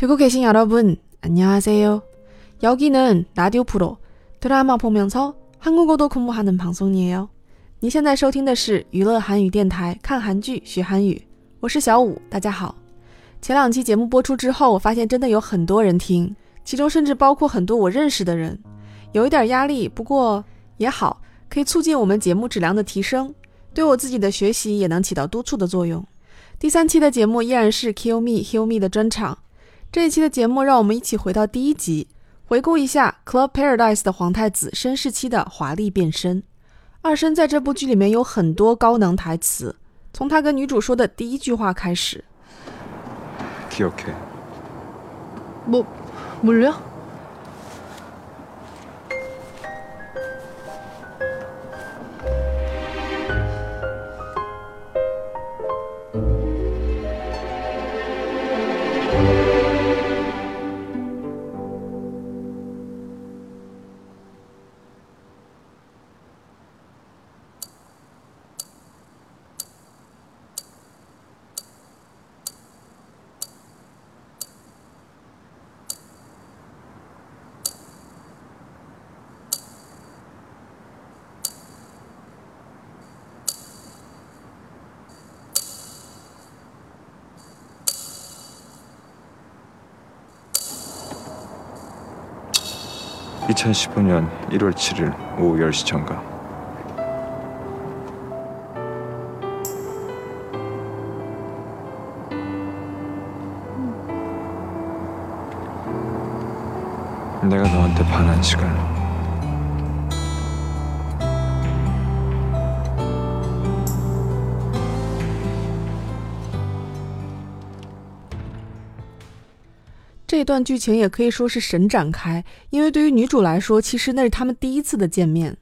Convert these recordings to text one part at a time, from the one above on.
듣고 계신 여러분, 안녕하세요. 여기는 라디오 프로 드라마 보면서 한국어도 공부하는 방송이에요. 你现在收听的是娱乐韩语电台，看韩剧学韩语，我是小五，大家好。前两期节目播出之后，我发现真的有很多人听，其中甚至包括很多我认识的人，有一点压力，不过也好，可以促进我们节目质量的提升，对我自己的学习也能起到督促的作用。第三期的节目依然是 Kill Me Heal Me 的专场， 这一期的节目让我们一起回到第一集，回顾一下 Club Paradise 的皇太子申世期的华丽变身。二申在这部剧里面有很多高能台词，从他跟女主说的第一句话开始。 기억해. 뭐, 뭘요? (2015년 1월 7일) 오후 10시 정가. 내가 너한테 반한 시간 “这段剧情也可以说是神展开，因为对于女主来说，其实那是他们第一次的见面。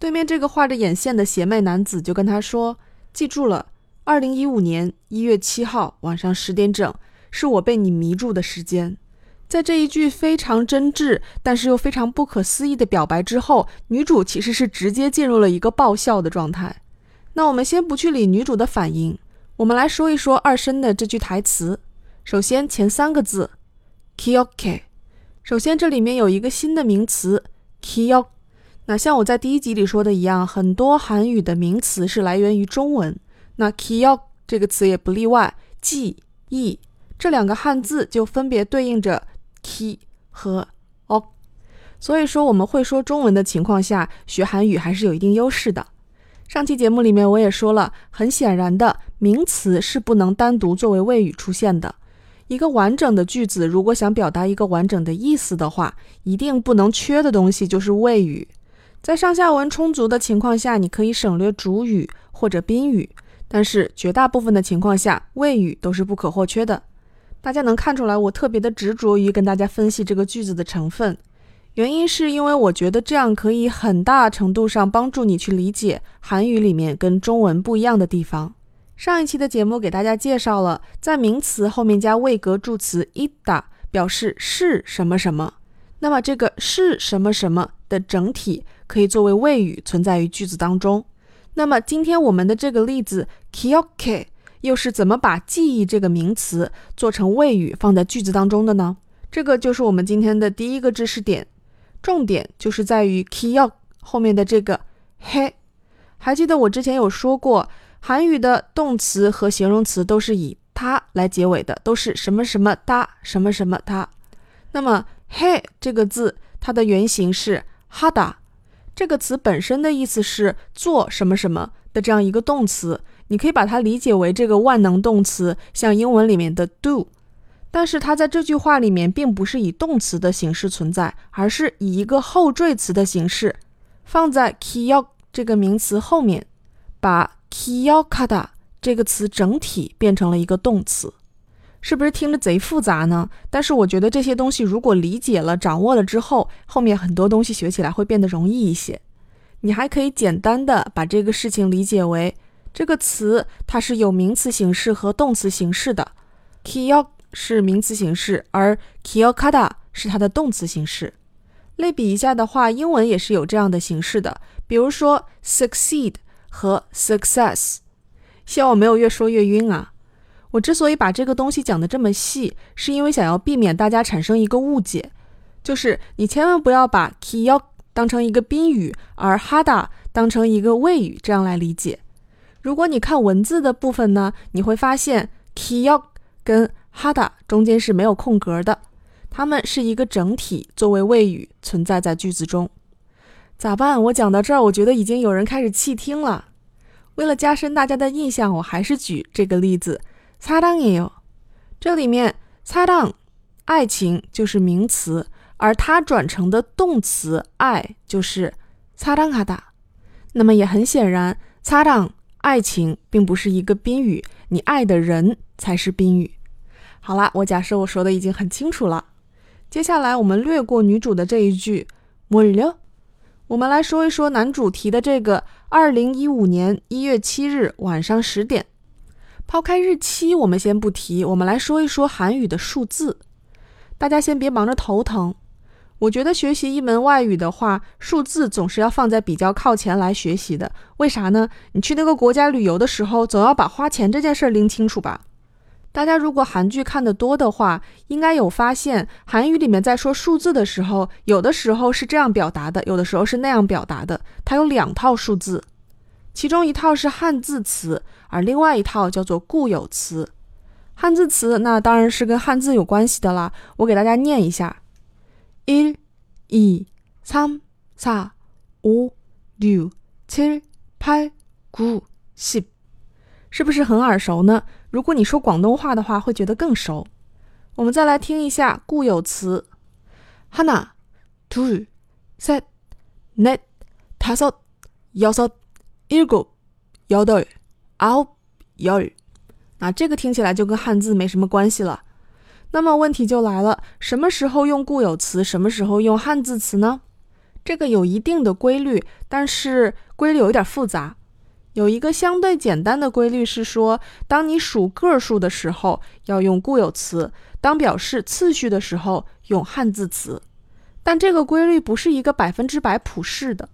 对面这个画着眼线的邪魅男子就跟她说：“记住了，二零一五年一月七号晚上十点整，是我被你迷住的时间。”在这一句非常真挚，但是又非常不可思议的表白之后，女主其实是直接进入了一个爆笑的状态。那我们先不去理女主的反应，我们来说一说二申的这句台词。首先前三个字 kyoke 首先这里面有一个新的名词 “kiyo”。那像我在第一集里说的一样，很多韩语的名词是来源于中文，那 “kiyo” 这个词也不例外，记忆这两个汉字就分别对应着。ki 和 ok，所以说我们会说中文的情况下，学韩语还是有一定优势的。上期节目里面我也说了，很显然的，名词是不能单独作为谓语出现的。一个完整的句子如果想表达一个完整的意思的话，一定不能缺的东西就是谓语。在上下文充足的情况下，你可以省略主语或者宾语，但是绝大部分的情况下，谓语都是不可或缺的。大家能看出来，我特别的执着于跟大家分析这个句子的成分，原因是因为我觉得这样可以很大程度上帮助你去理解韩语里面跟中文不一样的地方。上一期的节目给大家介绍了，在名词后面加位格助词 ida，表示是什么什么，那么这个是什么什么的整体可以作为谓语存在于句子当中。那么今天我们的这个例子 kyoke。又是怎么把记忆这个名词做成谓语放在句子当中的呢？这个就是我们今天的第一个知识点，重点就是在于 kiyo 后面的这个 he。还记得我之前有说过，韩语的动词和形容词都是以它来结尾的，都是什么什么哒什么什么它。那么 he 这个字，它的原型是 hada，这个词本身的意思是做什么什么的这样一个动词。你可以把它理解为这个万能动词，像英文里面的 do，但是它在这句话里面并不是以动词的形式存在，而是以一个后缀词的形式放在 kiyo 这个名词后面，把 kiyokada 这个词整体变成了一个动词，是不是听着贼复杂呢？但是我觉得这些东西如果理解了、掌握了之后，后面很多东西学起来会变得容易一些。你还可以简单的把这个事情理解为。这个词它是有名词形式和动词形式的，Kiyok 是名词形式，而 kiyokada 是它的动词形式。类比一下的话，英文也是有这样的形式的，比如说 succeed 和 success。希望我没有越说越晕啊！我之所以把这个东西讲得这么细，是因为想要避免大家产生一个误解，就是你千万不要把 kiyok 当成一个宾语，而 hada 当成一个谓语，这样来理解。如果你看文字的部分呢，你会发现 kiyok 跟 hada 中间是没有空格的，它们是一个整体，作为谓语存在在句子中。咋办？我讲到这儿，我觉得已经有人开始弃听了。为了加深大家的印象，我还是举这个例子。사랑해 요。 这里面사랑爱情就是名词，而它转成的动词爱就是사랑하 다。 那么也很显然，사랑爱情并不是一个宾语，你爱的人才是宾语。好啦，我假设我说的已经很清楚了。接下来我们略过女主的这一句뭘 요？ 我们来说一说男主提的这个二零一五年一月七日晚上十点。抛开日期，我们先不提。我们来说一说韩语的数字。大家先别忙着头疼。我觉得学习一门外语的话，数字总是要放在比较靠前来学习的。为啥呢？你去那个国家旅游的时候，总要把花钱这件事拎清楚吧。大家如果韩剧看得多的话，应该有发现，韩语里面在说数字的时候，有的时候是这样表达的，有的时候是那样表达的。它有两套数字，其中一套是汉字词。而另外一套叫做固有词，汉字词那当然是跟汉字有关系的啦。我给大家念一下：一、二、三、四、五、六、七、八、九、十，是不是很耳熟呢？如果你说广东话的话，会觉得更熟。我们再来听一下固有词：하나 둘、셋、넷、다섯여섯일곱여덟 아홉 열， 那这个听起来就跟汉字没什么关系了。那么问题就来了，什么时候用固有词，什么时候用汉字词呢？这个有一定的规律，但是规律有点复杂。 有一个相对简单的规律是说，当你数个数的时候要用固有词，当表示次序的时候用汉字词。但这个规律不是一个百分之百普适的。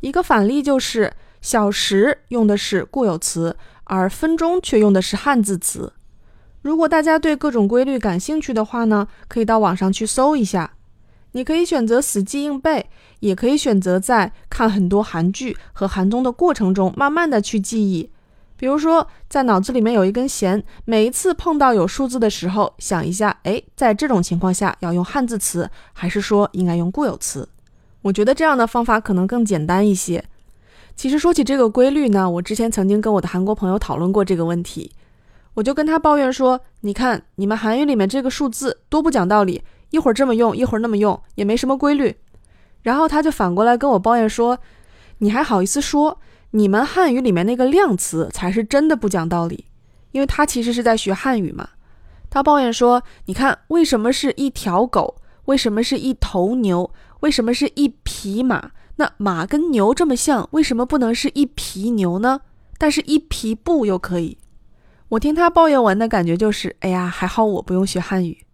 一个反例就是。小时用的是固有词，而分钟却用的是汉字词。如果大家对各种规律感兴趣的话呢，可以到网上去搜一下。你可以选择死记硬背，也可以选择在看很多韩剧和韩综的过程中，慢慢的去记忆。比如说，在脑子里面有一根弦，每一次碰到有数字的时候，想一下，哎，在这种情况下要用汉字词，还是说应该用固有词？我觉得这样的方法可能更简单一些。其实说起这个规律呢，我之前曾经跟我的韩国朋友讨论过这个问题，我就跟他抱怨说：“你看你们韩语里面这个数字多不讲道理，一会儿这么用，一会儿那么用，也没什么规律。”然后他就反过来跟我抱怨说：“你还好意思说你们汉语里面那个量词才是真的不讲道理？”因为他其实是在学汉语嘛。他抱怨说：“你看为什么是一条狗？为什么是一头牛？为什么是一匹马？”那马跟牛这么像，为什么不能是一匹牛呢？但是一匹布又可以。我听他抱怨完的感觉就是，哎呀，还好我不用学汉语。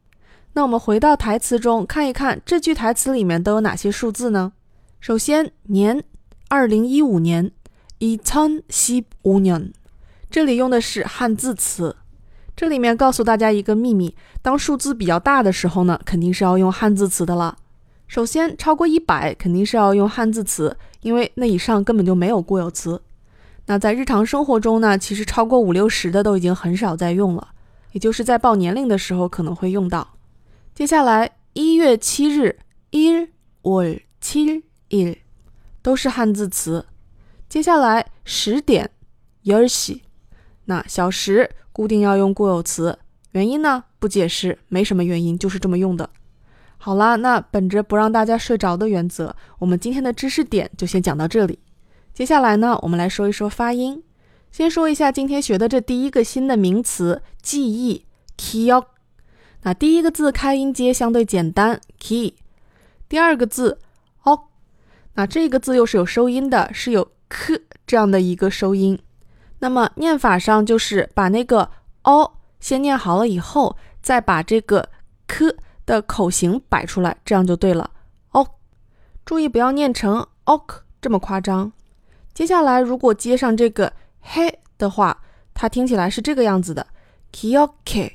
那我们回到台词中看一看，这句台词里面都有哪些数字呢？首先，年，二零一五年，이천십오 년， 这里用的是汉字词。这里面告诉大家一个秘密：当数字比较大的时候呢，肯定是要用汉字词的了。首先，超过一百肯定是要用汉字词，因为那以上根本就没有固有词。那在日常生活中呢，其实超过五六十的都已经很少在用了，也就是在报年龄的时候可能会用到。 接下来，一月七日，일 월， 七일都是汉字词。接下来，十点，열 시， 那小时固定要用固有词，原因呢不解释，没什么原因，就是这么用的。好啦，那本着不让大家睡着的原则，我们今天的知识点就先讲到这里。接下来呢，我们来说一说发音。先说一下今天学的这第一个新的名词“记忆 ”，kyo。 那第一个字开音节相对简单，key。第二个字 o，那这个字又是有收音的，是有 k 这样的一个收音。那么念法上就是把那个 o 先念好了以后，再把这个 k。的口型摆出来，这样就对了。哦，注意不要念成 ok 这么夸张。接下来如果接上这个嘿的话，它听起来是这个样子的 kiyoke。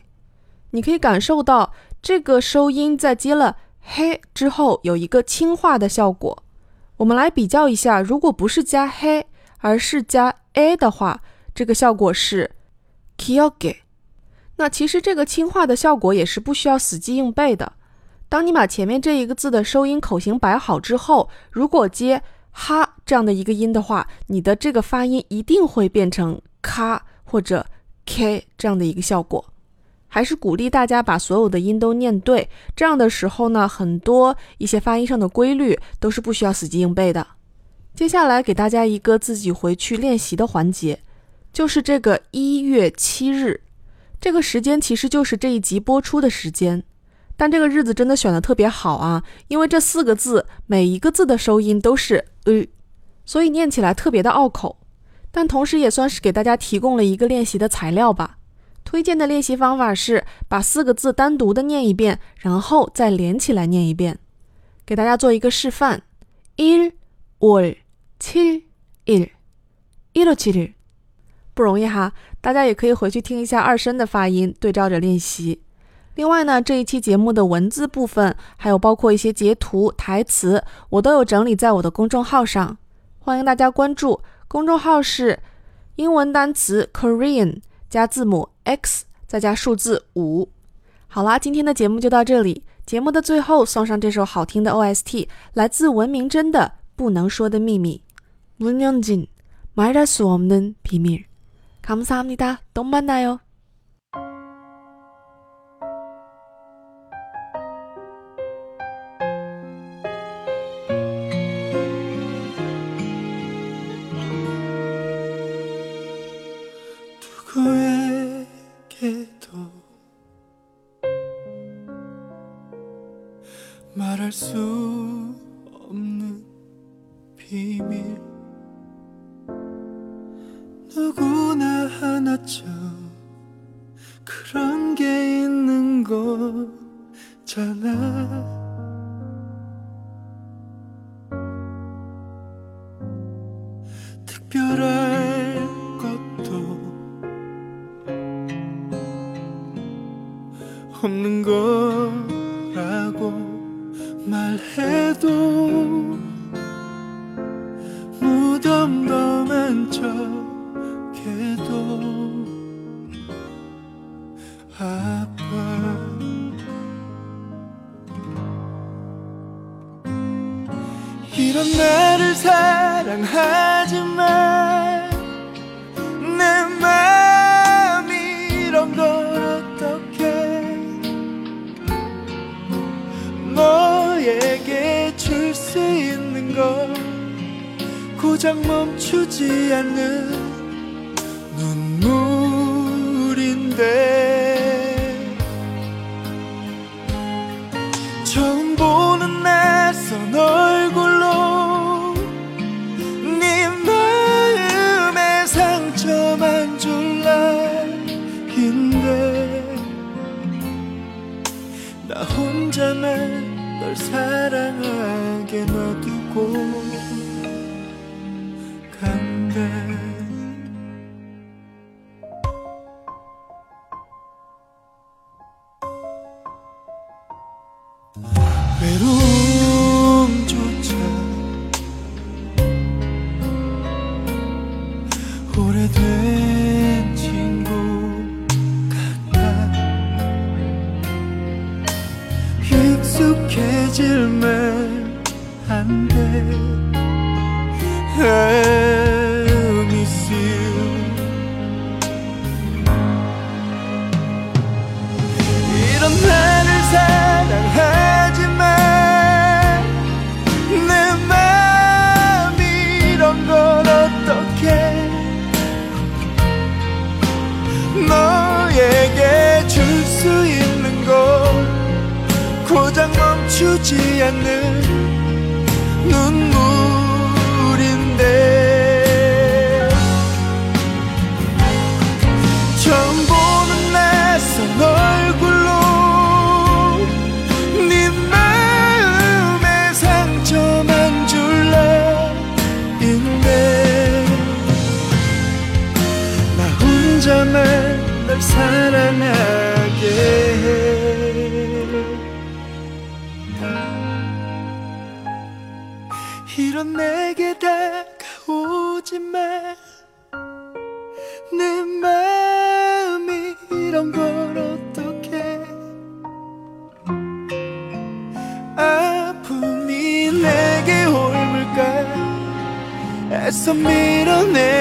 你可以感受到这个收音在接了嘿之后有一个轻化的效果。我们来比较一下，如果不是加嘿，而是加 a 的话，这个效果是 kiyoke。那其实这个轻化的效果也是不需要死记硬背的。当你把前面这一个字的收音口型摆好之后，如果接哈这样的一个音的话，你的这个发音一定会变成咔或者 k 这样的一个效果。还是鼓励大家把所有的音都念对，这样的时候呢，很多一些发音上的规律都是不需要死记硬背的。接下来给大家一个自己回去练习的环节，就是这个一月七日。这个时间其实就是这一集播出的时间，但这个日子真的选的特别好啊，因为这四个字每一个字的收音都是呃，所以念起来特别的拗口，但同时也算是给大家提供了一个练习的材料吧。推荐的练习方法是把四个字单独的念一遍，然后再连起来念一遍。给大家做一个示范：一、월、七、일、一、월、七、일。不容易哈，大家也可以回去听一下二声的发音，对照着练习。另外呢，这一期节目的文字部分，还有包括一些截图、台词，我都有整理在我的公众号上，欢迎大家关注。公众号是英文单词 Korean 加字母 X 再加数字五。好啦，今天的节目就到这里。节目的最后送上这首好听的 OST，来自文明真的《不能说的秘密》。문영진말할수없는비밀 감사합니다. 또 만나요. 없는 비밀. 누구나 하나쯤 그런 게 있는 거잖아 사랑하지만 내 맘이 이런 걸 어떡해 너에게 줄 수 있는 걸 고작 멈추지 않는 눈물인데 널 사랑하게 놔두고 간 her 애써 밀어내